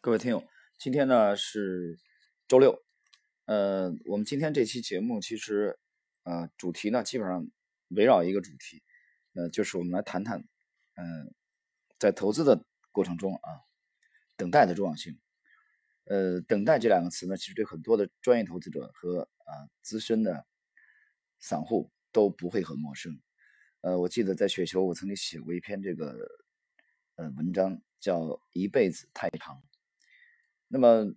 各位听友，今天呢是周六，呃，我们今天这期节目其实，呃，主题呢基本上围绕一个主题，呃，就是我们来谈谈，嗯，在投资的过程中啊，等待的重要性。呃，等待这两个词呢，其实对很多的专业投资者和啊资深的散户都不会很陌生。呃，我记得在雪球，我曾经写过一篇这个呃文章，叫《一辈子太长》。那么，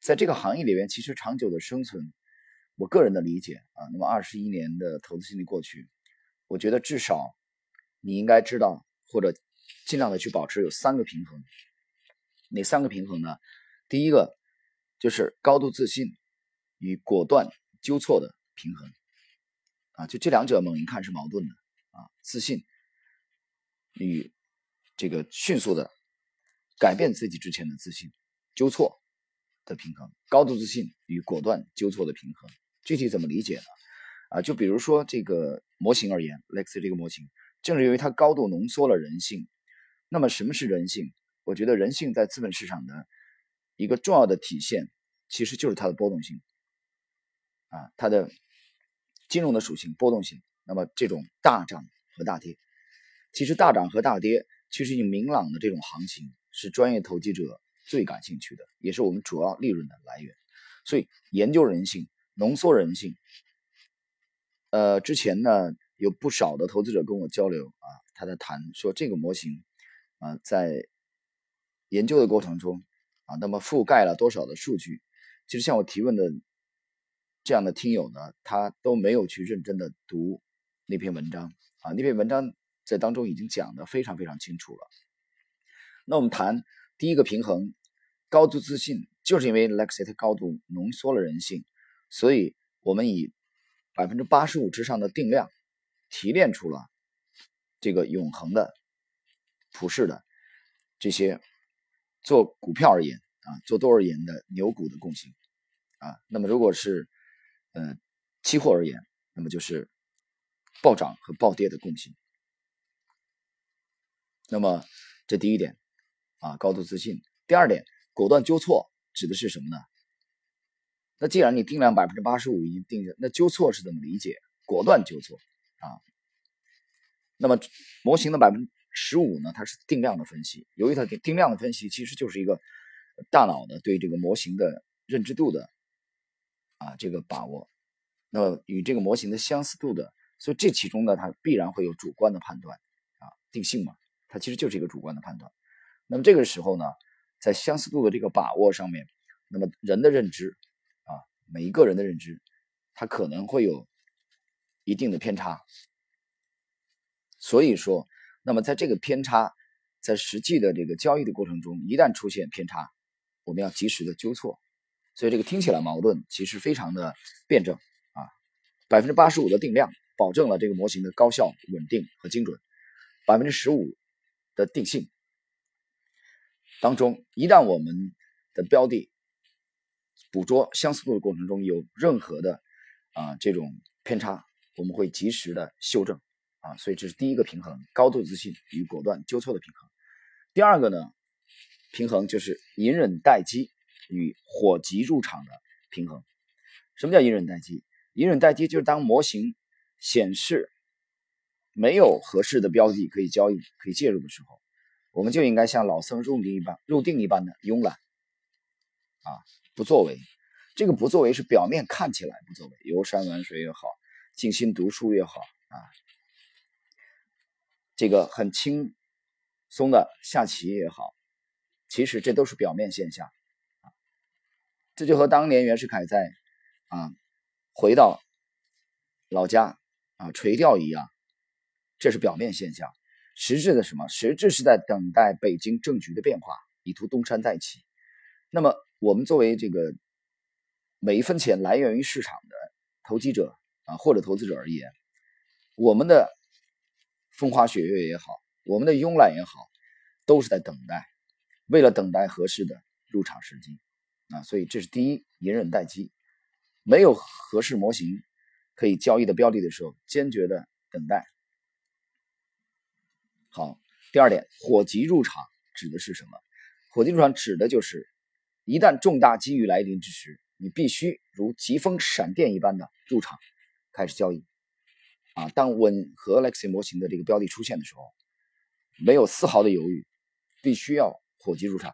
在这个行业里边，其实长久的生存，我个人的理解啊，那么二十一年的投资经历过去，我觉得至少你应该知道，或者尽量的去保持有三个平衡。哪三个平衡呢？第一个就是高度自信与果断纠错的平衡啊，就这两者猛一看是矛盾的啊，自信与这个迅速的改变自己之前的自信。纠错的平衡，高度自信与果断纠错的平衡，具体怎么理解呢？啊，就比如说这个模型而言，Lex 这个模型，正是由于它高度浓缩了人性。那么什么是人性？我觉得人性在资本市场的一个重要的体现，其实就是它的波动性。啊，它的金融的属性波动性。那么这种大涨和大跌，其实大涨和大跌，其实已经明朗的这种行情，是专业投机者。最感兴趣的，也是我们主要利润的来源，所以研究人性、浓缩人性。呃，之前呢有不少的投资者跟我交流啊，他在谈说这个模型啊，在研究的过程中啊，那么覆盖了多少的数据？其实像我提问的这样的听友呢，他都没有去认真的读那篇文章啊，那篇文章在当中已经讲的非常非常清楚了。那我们谈。第一个平衡，高度自信，就是因为 Lexit 高度浓缩了人性，所以我们以百分之八十五之上的定量提炼出了这个永恒的普世的这些做股票而言啊，做多而言的牛股的共性啊。那么如果是呃期货而言，那么就是暴涨和暴跌的共性。那么这第一点。啊，高度自信。第二点，果断纠错指的是什么呢？那既然你定量百分之八十五已经定下，那纠错是怎么理解？果断纠错啊。那么模型的百分之十五呢？它是定量的分析。由于它定量的分析，其实就是一个大脑的对这个模型的认知度的啊这个把握。那么与这个模型的相似度的，所以这其中呢，它必然会有主观的判断啊，定性嘛，它其实就是一个主观的判断。那么这个时候呢，在相似度的这个把握上面，那么人的认知啊，每一个人的认知，它可能会有一定的偏差。所以说，那么在这个偏差，在实际的这个交易的过程中，一旦出现偏差，我们要及时的纠错。所以这个听起来矛盾，其实非常的辩证啊。百分之八十五的定量，保证了这个模型的高效、稳定和精准；百分之十五的定性。当中，一旦我们的标的捕捉相似度的过程中有任何的啊这种偏差，我们会及时的修正啊，所以这是第一个平衡，高度自信与果断纠错的平衡。第二个呢，平衡就是隐忍待机与火急入场的平衡。什么叫隐忍待机？隐忍待机就是当模型显示没有合适的标的可以交易、可以介入的时候。我们就应该像老僧入定一般，入定一般的慵懒，啊，不作为。这个不作为是表面看起来不作为，游山玩水也好，静心读书也好，啊，这个很轻松的下棋也好，其实这都是表面现象。这就和当年袁世凯在啊回到老家啊垂钓一样，这是表面现象。实质的什么？实质是在等待北京政局的变化，以图东山再起。那么，我们作为这个每一分钱来源于市场的投机者啊，或者投资者而言，我们的风花雪月也好，我们的慵懒也好，都是在等待，为了等待合适的入场时机啊。所以，这是第一，隐忍待机。没有合适模型可以交易的标的的时候，坚决的等待。好，第二点，火急入场指的是什么？火急入场指的就是一旦重大机遇来临之时，你必须如疾风闪电一般的入场开始交易。啊，当吻合 Lexi 模型的这个标的出现的时候，没有丝毫的犹豫，必须要火急入场。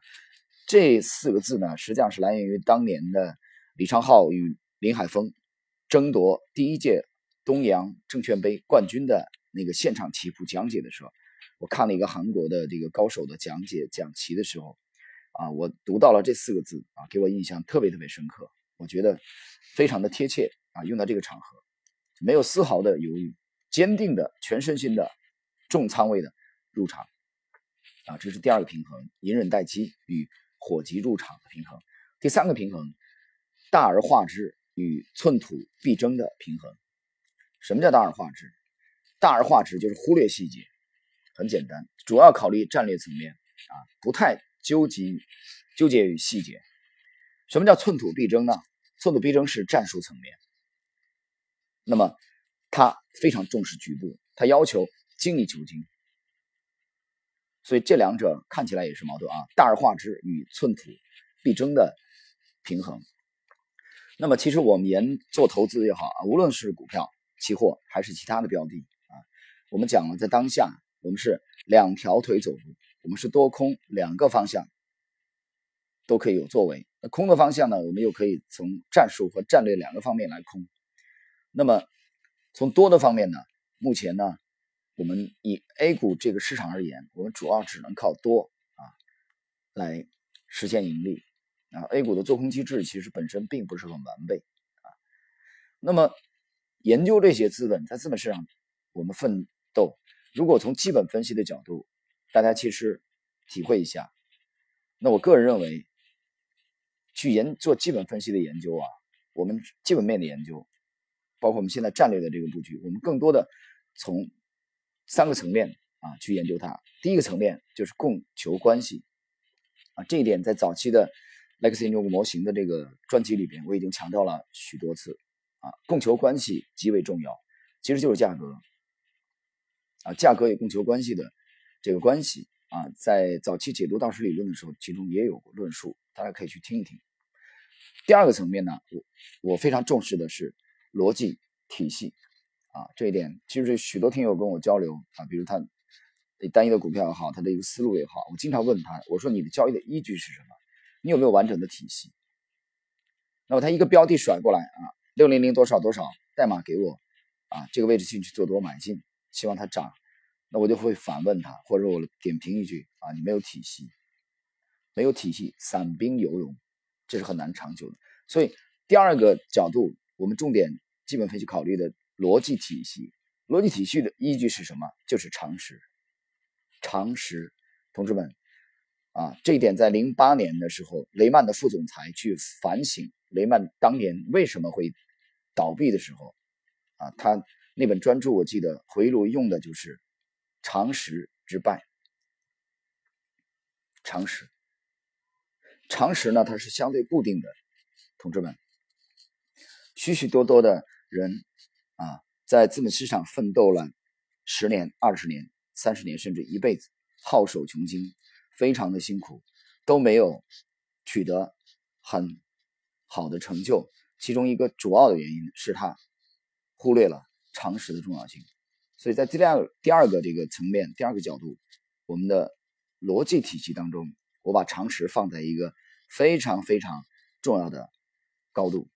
这四个字呢，实际上是来源于当年的李昌镐与林海峰争夺第一届东阳证券杯冠军的那个现场棋谱讲解的时候，我看了一个韩国的这个高手的讲解讲棋的时候，啊，我读到了这四个字啊，给我印象特别特别深刻，我觉得非常的贴切啊，用到这个场合。没有丝毫的犹豫，坚定的全身心的重仓位的入场啊，这是第二个平衡，隐忍待机与火急入场的平衡。第三个平衡，大而化之与寸土必争的平衡。什么叫大而化之？大而化之就是忽略细节，很简单，主要考虑战略层面啊，不太纠结纠结于细节。什么叫寸土必争呢？寸土必争是战术层面。那么，他非常重视局部，他要求精益求精，所以这两者看起来也是矛盾啊。大而化之与寸土必争的平衡。那么，其实我们研做投资也好啊，无论是股票、期货还是其他的标的啊，我们讲了，在当下我们是两条腿走路，我们是多空两个方向都可以有作为。那空的方向呢，我们又可以从战术和战略两个方面来空。那么，从多的方面呢，目前呢，我们以 A 股这个市场而言，我们主要只能靠多啊来实现盈利啊。A 股的做空机制其实本身并不是很完备啊。那么，研究这些资本在资本市场我们奋斗，如果从基本分析的角度，大家其实体会一下，那我个人认为，去研做基本分析的研究啊，我们基本面的研究。包括我们现在战略的这个布局，我们更多的从三个层面啊去研究它。第一个层面就是供求关系啊，这一点在早期的 Lex 研究模型的这个专辑里边，我已经强调了许多次啊。供求关系极为重要，其实就是价格啊，价格与供求关系的这个关系啊，在早期解读道氏理论的时候，其中也有过论述，大家可以去听一听。第二个层面呢，我我非常重视的是。逻辑体系啊，这一点其实许多听友跟我交流啊，比如他单一的股票也好，他的一个思路也好，我经常问他，我说你的交易的依据是什么？你有没有完整的体系？那么他一个标的甩过来啊，六零零多少多少代码给我啊，这个位置进去做多买进，希望它涨，那我就会反问他，或者我点评一句啊，你没有体系，没有体系，散兵游勇，这是很难长久的。所以第二个角度。我们重点基本分析考虑的逻辑体系，逻辑体系的依据是什么？就是常识。常识，同志们啊，这一点在零八年的时候，雷曼的副总裁去反省雷曼当年为什么会倒闭的时候，啊，他那本专著我记得回忆录用的就是常识之败。常识，常识呢，它是相对固定的，同志们。许许多多的人啊，在资本市场奋斗了十年、二十年、三十年，甚至一辈子，耗手穷经，非常的辛苦，都没有取得很好的成就。其中一个主要的原因是他忽略了常识的重要性。所以在第二第二个这个层面、第二个角度，我们的逻辑体系当中，我把常识放在一个非常非常重要的高度。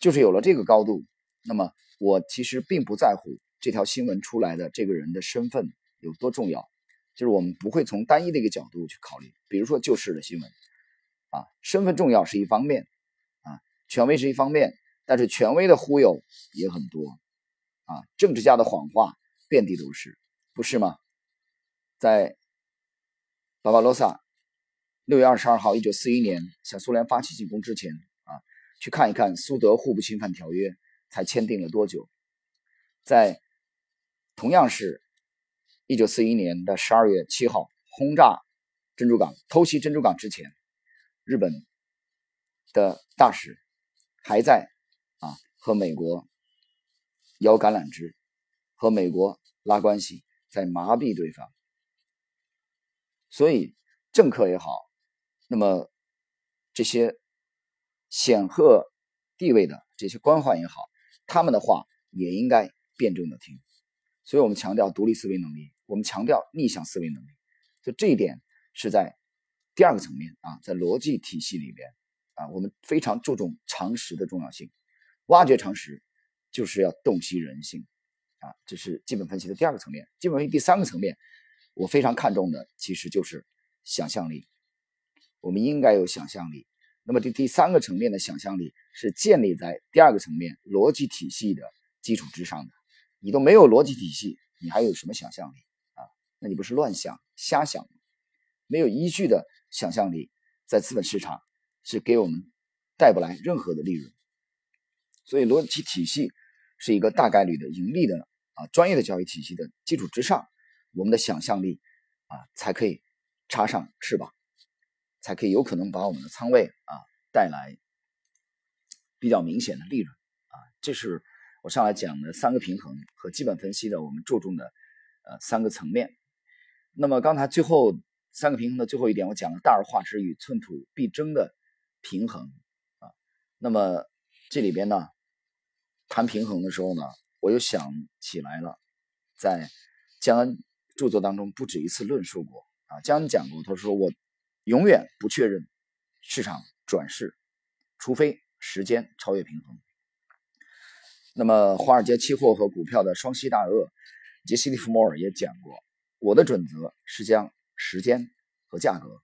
就是有了这个高度，那么我其实并不在乎这条新闻出来的这个人的身份有多重要，就是我们不会从单一的一个角度去考虑。比如说旧事的新闻，啊，身份重要是一方面，啊，权威是一方面，但是权威的忽悠也很多，啊，政治家的谎话遍地都是，不是吗？在巴巴罗萨六月二十二号，一九四一年向苏联发起进攻之前啊。去看一看苏德互不侵犯条约才签订了多久？在同样是一九四一年的十二月七号轰炸珍珠港、偷袭珍珠港之前，日本的大使还在啊和美国摇橄榄枝，和美国拉关系，在麻痹对方。所以政客也好，那么。这些显赫地位的这些官宦也好，他们的话也应该辩证的听。所以我们强调独立思维能力，我们强调逆向思维能力。就这一点是在第二个层面啊，在逻辑体系里边啊，我们非常注重常识的重要性，挖掘常识就是要洞悉人性啊，这是基本分析的第二个层面。基本分析第三个层面，我非常看重的其实就是想象力，我们应该有想象力。那么这第三个层面的想象力是建立在第二个层面逻辑体系的基础之上的。你都没有逻辑体系，你还有什么想象力啊？那你不是乱想、瞎想吗？没有依据的想象力，在资本市场是给我们带不来任何的利润。所以，逻辑体系是一个大概率的盈利的啊专业的交易体系的基础之上，我们的想象力啊才可以插上翅膀，才可以有可能把我们的仓位啊带来比较明显的利润啊。这是。我上来讲的三个平衡和基本分析的，我们注重的呃三个层面。那么刚才最后三个平衡的最后一点，我讲了大而化之与寸土必争的平衡啊。那么这里边呢，谈平衡的时候呢，我又想起来了，在江恩著作当中不止一次论述过啊。江恩讲过，他说我永远不确认市场转势，除非时间超越平衡。那么，华尔街期货和股票的双栖大鳄杰西·利弗莫尔也讲过，我的准则是将时间和价格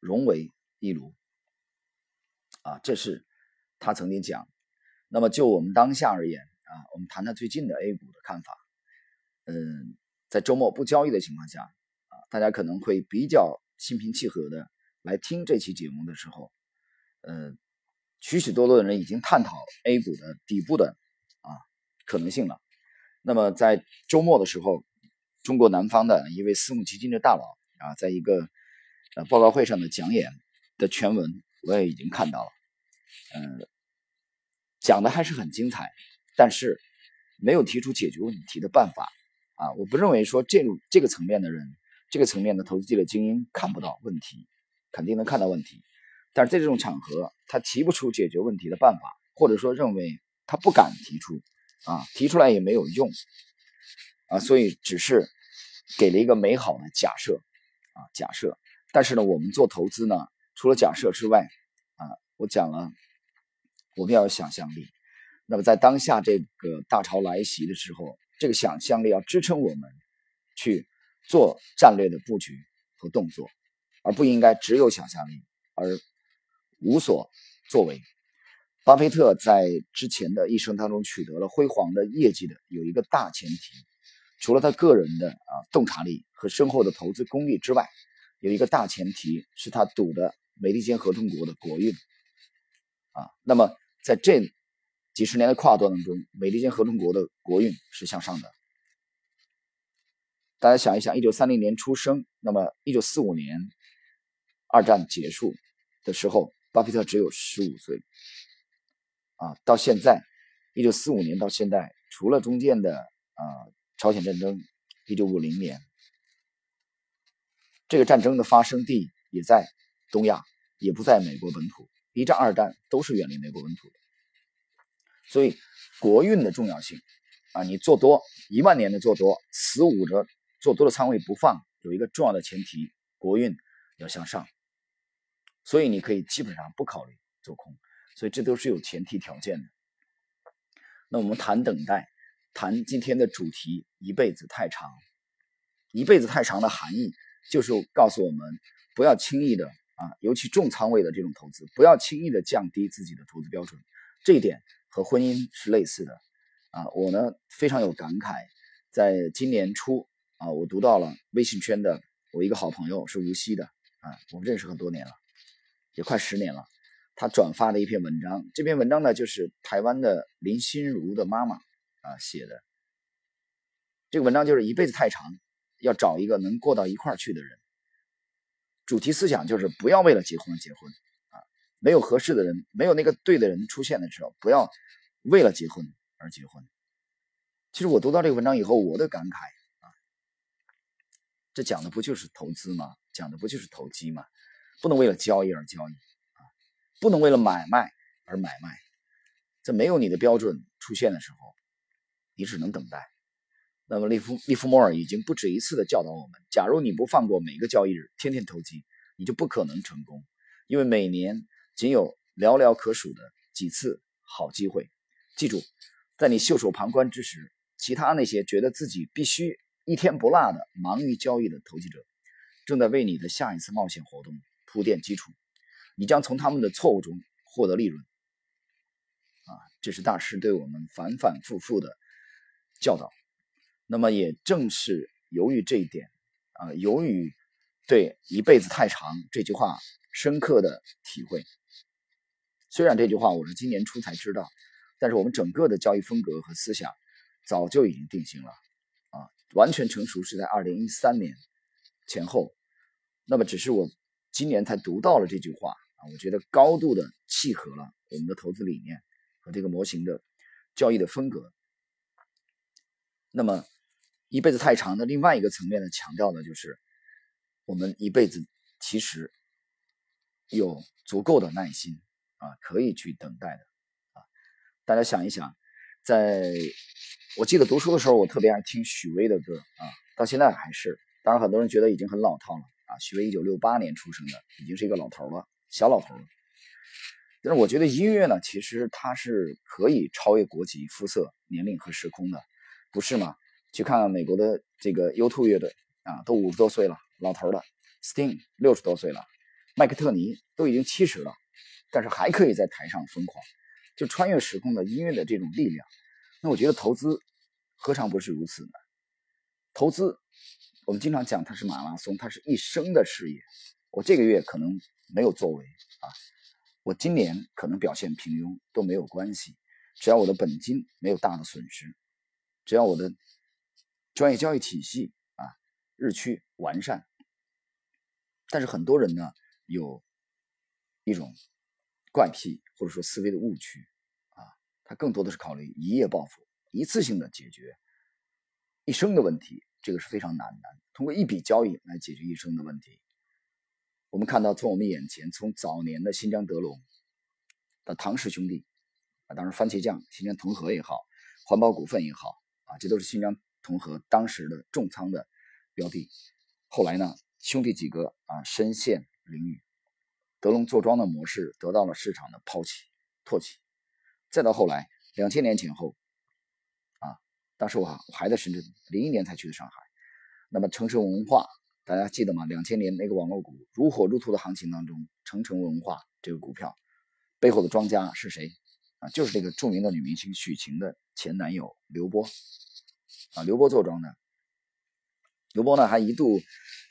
融为一炉。啊，这是他曾经讲。那么，就我们当下而言啊，我们谈谈最近的 A 股的看法。嗯，在周末不交易的情况下啊，大家可能会比较心平气和的来听这期节目的时候，呃，许许多多的人已经探讨 A 股的底部的啊。可能性了。那么在周末的时候，中国南方的一位私募基金的大佬啊，在一个呃报告会上的讲演的全文，我也已经看到了。嗯，讲的还是很精彩，但是没有提出解决问题的办法啊。我不认为说这这个层面的人，这个层面的投资界的精英看不到问题，肯定能看到问题。但是在这种场合，他提不出解决问题的办法，或者说认为他不敢提出。啊，提出来也没有用，啊，所以只是给了一个美好的假设，啊，假设。但是呢，我们做投资呢，除了假设之外，啊，我讲了，我们要有想象力。那么在当下这个大潮来袭的时候，这个想象力要支撑我们去做战略的布局和动作，而不应该只有想象力而无所作为。巴菲特在之前的一生当中取得了辉煌的业绩的，有一个大前提，除了他个人的啊洞察力和深厚的投资功力之外，有一个大前提是他赌的美利坚合众国的国运啊。那么在这几十年的跨度当中，美利坚合众国的国运是向上的。大家想一想，一九三零年出生，那么一九四五年二战结束的时候，巴菲特只有十五岁。啊，到现在，一九四五年到现在，除了中间的啊朝鲜战争，一九五零年，这个战争的发生地也在东亚，也不在美国本土。一战、二战都是远离美国本土的，所以国运的重要性啊，你做多一万年的做多，死捂着做多的仓位不放，有一个重要的前提，国运要向上，所以你可以基本上不考虑做空。所以这都是有前提条件的。那我们谈等待，谈今天的主题“一辈子太长”。一辈子太长的含义就是告诉我们，不要轻易的啊，尤其重仓位的这种投资，不要轻易的降低自己的投资标准。这一点和婚姻是类似的啊。我呢非常有感慨，在今年初啊，我读到了微信圈的我一个好朋友是无锡的啊，我们认识很多年了，也快十年了。他转发了一篇文章，这篇文章呢就是台湾的林心如的妈妈啊写的。这个文章就是一辈子太长，要找一个能过到一块儿去的人。主题思想就是不要为了结婚结婚啊，没有合适的人，没有那个对的人出现的时候，不要为了结婚而结婚。其实我读到这个文章以后，我的感慨啊，这讲的不就是投资吗？讲的不就是投机吗？不能为了交易而交易。啊不能为了买卖而买卖。在没有你的标准出现的时候，你只能等待。那么利弗利弗莫尔已经不止一次的教导我们：，假如你不放过每个交易日，天天投机，你就不可能成功，因为每年仅有寥寥可数的几次好机会。记住，在你袖手旁观之时，其他那些觉得自己必须一天不落的忙于交易的投机者，正在为你的下一次冒险活动铺垫基础。你将从他们的错误中获得利润。啊，这是大师对我们反反复复的教导。那么也正是由于这一点，啊，由于对“一辈子太长”这句话深刻的体会，虽然这句话我是今年初才知道，但是我们整个的交易风格和思想早就已经定型了，啊，完全成熟是在二零一三年前后。那么只是我今年才读到了这句话，啊，我觉得高度的契合了我们的投资理念和这个模型的交易的风格。那么。一辈子太长的另外一个层面的强调呢，就是我们一辈子其实有足够的耐心啊，可以去等待的啊。大家想一想，在我记得读书的时候，我特别爱听许巍的歌啊，到现在还是。当然，很多人觉得已经很老套了啊。许巍一九六八年出生的，已经是一个老头了，小老头了。但是我觉得音乐呢，其实它是可以超越国籍、肤色、年龄和时空的，不是吗？去看美国的这个 U2 乐队啊，都五十多岁了，老头了。Sting 六十多岁了，麦克特尼都已经七十了，但是还可以在台上疯狂，就穿越时空的音乐的这种力量。那我觉得投资何尝不是如此呢？投资我们经常讲它是马拉松，它是一生的事业。我这个月可能没有作为啊，我今年可能表现平庸都没有关系，只要我的本金没有大的损失，只要我的。专业交易体系啊，日趋完善。但是很多人呢，有一种怪癖或者说思维的误区啊，他更多的是考虑一夜暴富，一次性的解决一生的问题，这个是非常难的。通过一笔交易来解决一生的问题，我们看到从我们眼前，从早年的新疆德龙到唐氏兄弟啊，当然番茄酱、新疆同和也好，环保股份也好啊，这都是新疆。同和当时的重仓的标的，后来呢，兄弟几个啊深陷囹圄，德龙坐庄的模式得到了市场的抛弃唾弃，再到后来两千年前后，啊，当时我还在深圳，零一年才去的上海，那么成城文化大家记得吗？两千年那个网络股如火如荼的行情当中，成城文化这个股票背后的庄家是谁啊？就是这个著名的女明星许晴的前男友刘波。啊，刘波坐庄的，刘波呢还一度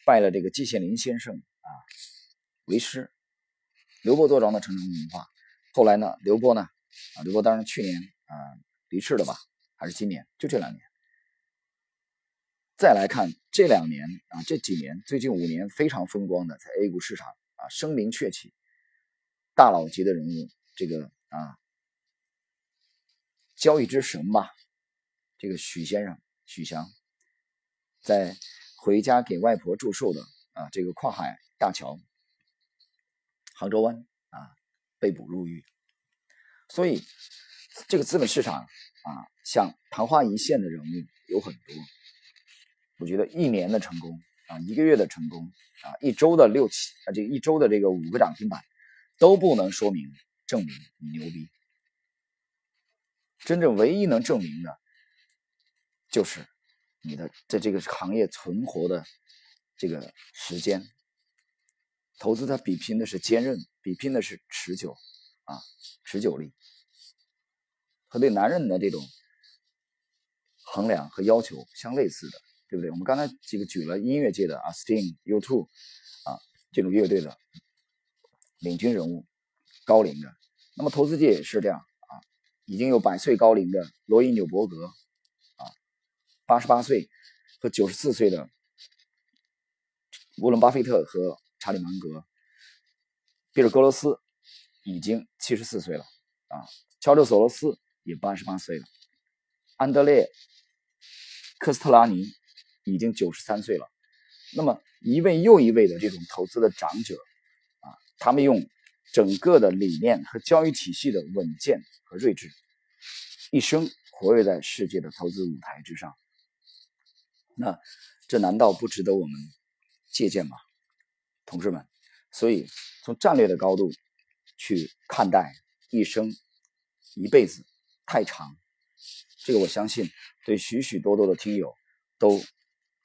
拜了这个季羡林先生啊为师。刘波坐庄的成城文化，后来呢，刘波呢啊，刘波当然去年啊离世了吧，还是今年？就这两年。再来看这两年啊，这几年最近五年非常风光的，在 A 股市场啊声名鹊起，大佬级的人物，这个啊交易之神吧，这个许先生。许翔在回家给外婆祝寿的啊，这个跨海大桥杭州湾啊被捕入狱，所以这个资本市场啊，像昙花一现的人物有很多。我觉得一年的成功啊，一个月的成功啊，一周的六七啊，这一周的这个五个涨停板都不能说明证明你牛逼。真正唯一能证明的。就是你的在这个行业存活的这个时间，投资它比拼的是坚韧，比拼的是持久啊，持久力和对男人的这种衡量和要求相类似的，对不对？我们刚才这个举了音乐界的啊，Sting、U2 啊这种乐队的领军人物，高龄的，那么投资界也是这样啊，已经有百岁高龄的罗伊纽伯格。八十八岁和九十四岁的沃伦·巴菲特和查理·芒格，比尔·格罗斯已经七十四岁了啊，乔治·索罗斯也八十八岁了，安德烈·科斯特拉尼已经九十三岁了。那么一位又一位的这种投资的长者啊，他们用整个的理念和交易体系的稳健和睿智，一生活跃在世界的投资舞台之上。那这难道不值得我们借鉴吗，同志们？所以从战略的高度去看待一生、一辈子太长，这个我相信对许许多多的听友都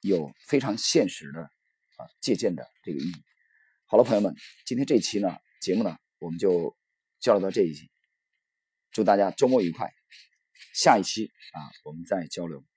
有非常现实的啊借鉴的这个意义。好了，朋友们，今天这期呢节目呢我们就交流到这一期，祝大家周末愉快，下一期啊我们再交流。